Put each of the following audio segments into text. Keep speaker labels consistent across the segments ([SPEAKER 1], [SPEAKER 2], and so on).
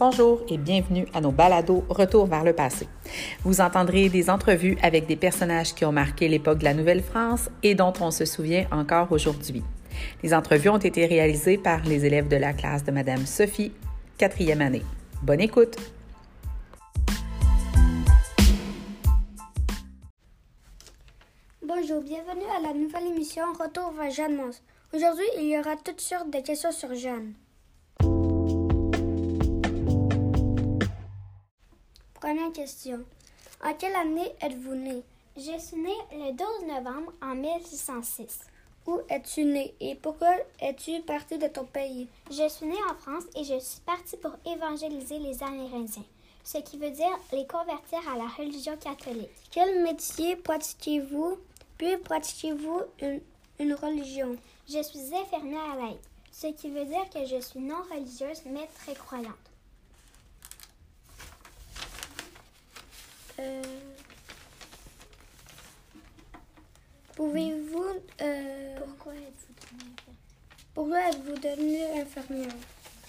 [SPEAKER 1] Bonjour et bienvenue à nos balados Retour vers le passé. Vous entendrez des entrevues avec des personnages qui ont marqué l'époque de la Nouvelle-France et dont on se souvient encore aujourd'hui. Les entrevues ont été réalisées par les élèves de la classe de Madame Sophie, quatrième année. Bonne écoute!
[SPEAKER 2] Bonjour, bienvenue à la nouvelle émission Retour vers Jeanne Mons. Aujourd'hui, il y aura toutes sortes de questions sur Jeanne. Première question. En quelle année êtes-vous né?
[SPEAKER 3] Je suis née le 12 novembre en 1606.
[SPEAKER 2] Où es-tu né et pourquoi es-tu parti de ton pays?
[SPEAKER 3] Je suis née en France et je suis partie pour évangéliser les Amérindiens, ce qui veut dire les convertir à la religion catholique.
[SPEAKER 2] Quel métier pratiquez-vous? Puis pratiquez-vous une, une religion?
[SPEAKER 3] Je suis infirmière laïque, ce qui veut dire que je suis non religieuse mais très croyante.
[SPEAKER 2] Euh, Pouvez-vous... euh,
[SPEAKER 3] Pourquoi êtes-vous devenue infirmière?
[SPEAKER 2] pourquoi êtes-vous devenue infirmière?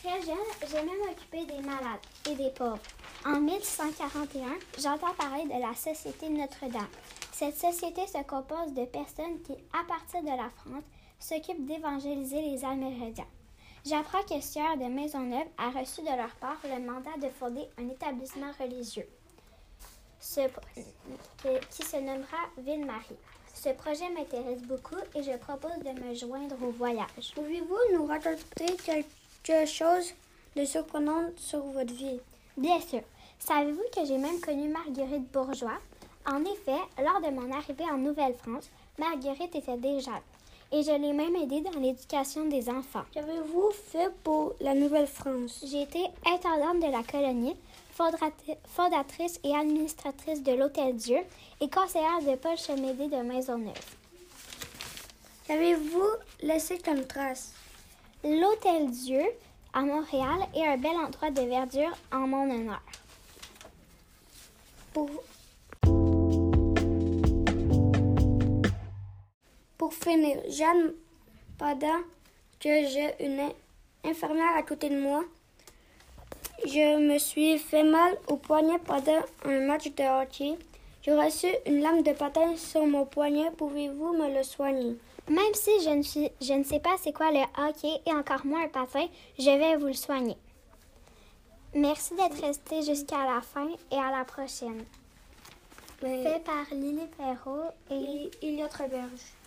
[SPEAKER 3] Très jeune, j'aimais m'occuper des malades et des pauvres. En 1141, j'entends parler de la Société Notre-Dame. Cette société se compose de personnes qui, à partir de la France, s'occupent d'évangéliser les Amérindiens. J'apprends que Sieur de Maisonneuve a reçu de leur part le mandat de fonder un établissement religieux ce- que- qui se nommera Ville-Marie. Ce projet m'intéresse beaucoup et je propose de me joindre au voyage.
[SPEAKER 2] Pouvez-vous nous raconter quelque chose de surprenant sur votre vie?
[SPEAKER 3] Bien sûr. Savez-vous que j'ai même connu Marguerite Bourgeois? En effet, lors de mon arrivée en Nouvelle-France, Marguerite était déjà là. Et je l'ai même aidée dans l'éducation des enfants.
[SPEAKER 2] Qu'avez-vous fait pour la Nouvelle-France?
[SPEAKER 3] J'ai été intendante de la colonie, fondatrice et administratrice de l'Hôtel Dieu et conseillère de Paul Chemédé de Maisonneuve.
[SPEAKER 2] Qu'avez-vous laissé comme trace?
[SPEAKER 3] L'Hôtel Dieu à Montréal est un bel endroit de verdure en mon honneur.
[SPEAKER 2] Pour... Pour finir, Jeanne, pendant que j'ai une in- infirmière à côté de moi, je me suis fait mal au poignet pendant un match de hockey. J'ai reçu une lame de patin sur mon poignet. Pouvez-vous me le soigner?
[SPEAKER 3] Même si je ne, suis, je ne sais pas c'est quoi le hockey et encore moins un patin, je vais vous le soigner. Merci d'être resté jusqu'à la fin et à la prochaine.
[SPEAKER 2] Mais
[SPEAKER 3] Fait par Lily Perrault et
[SPEAKER 2] il, il y a Berge.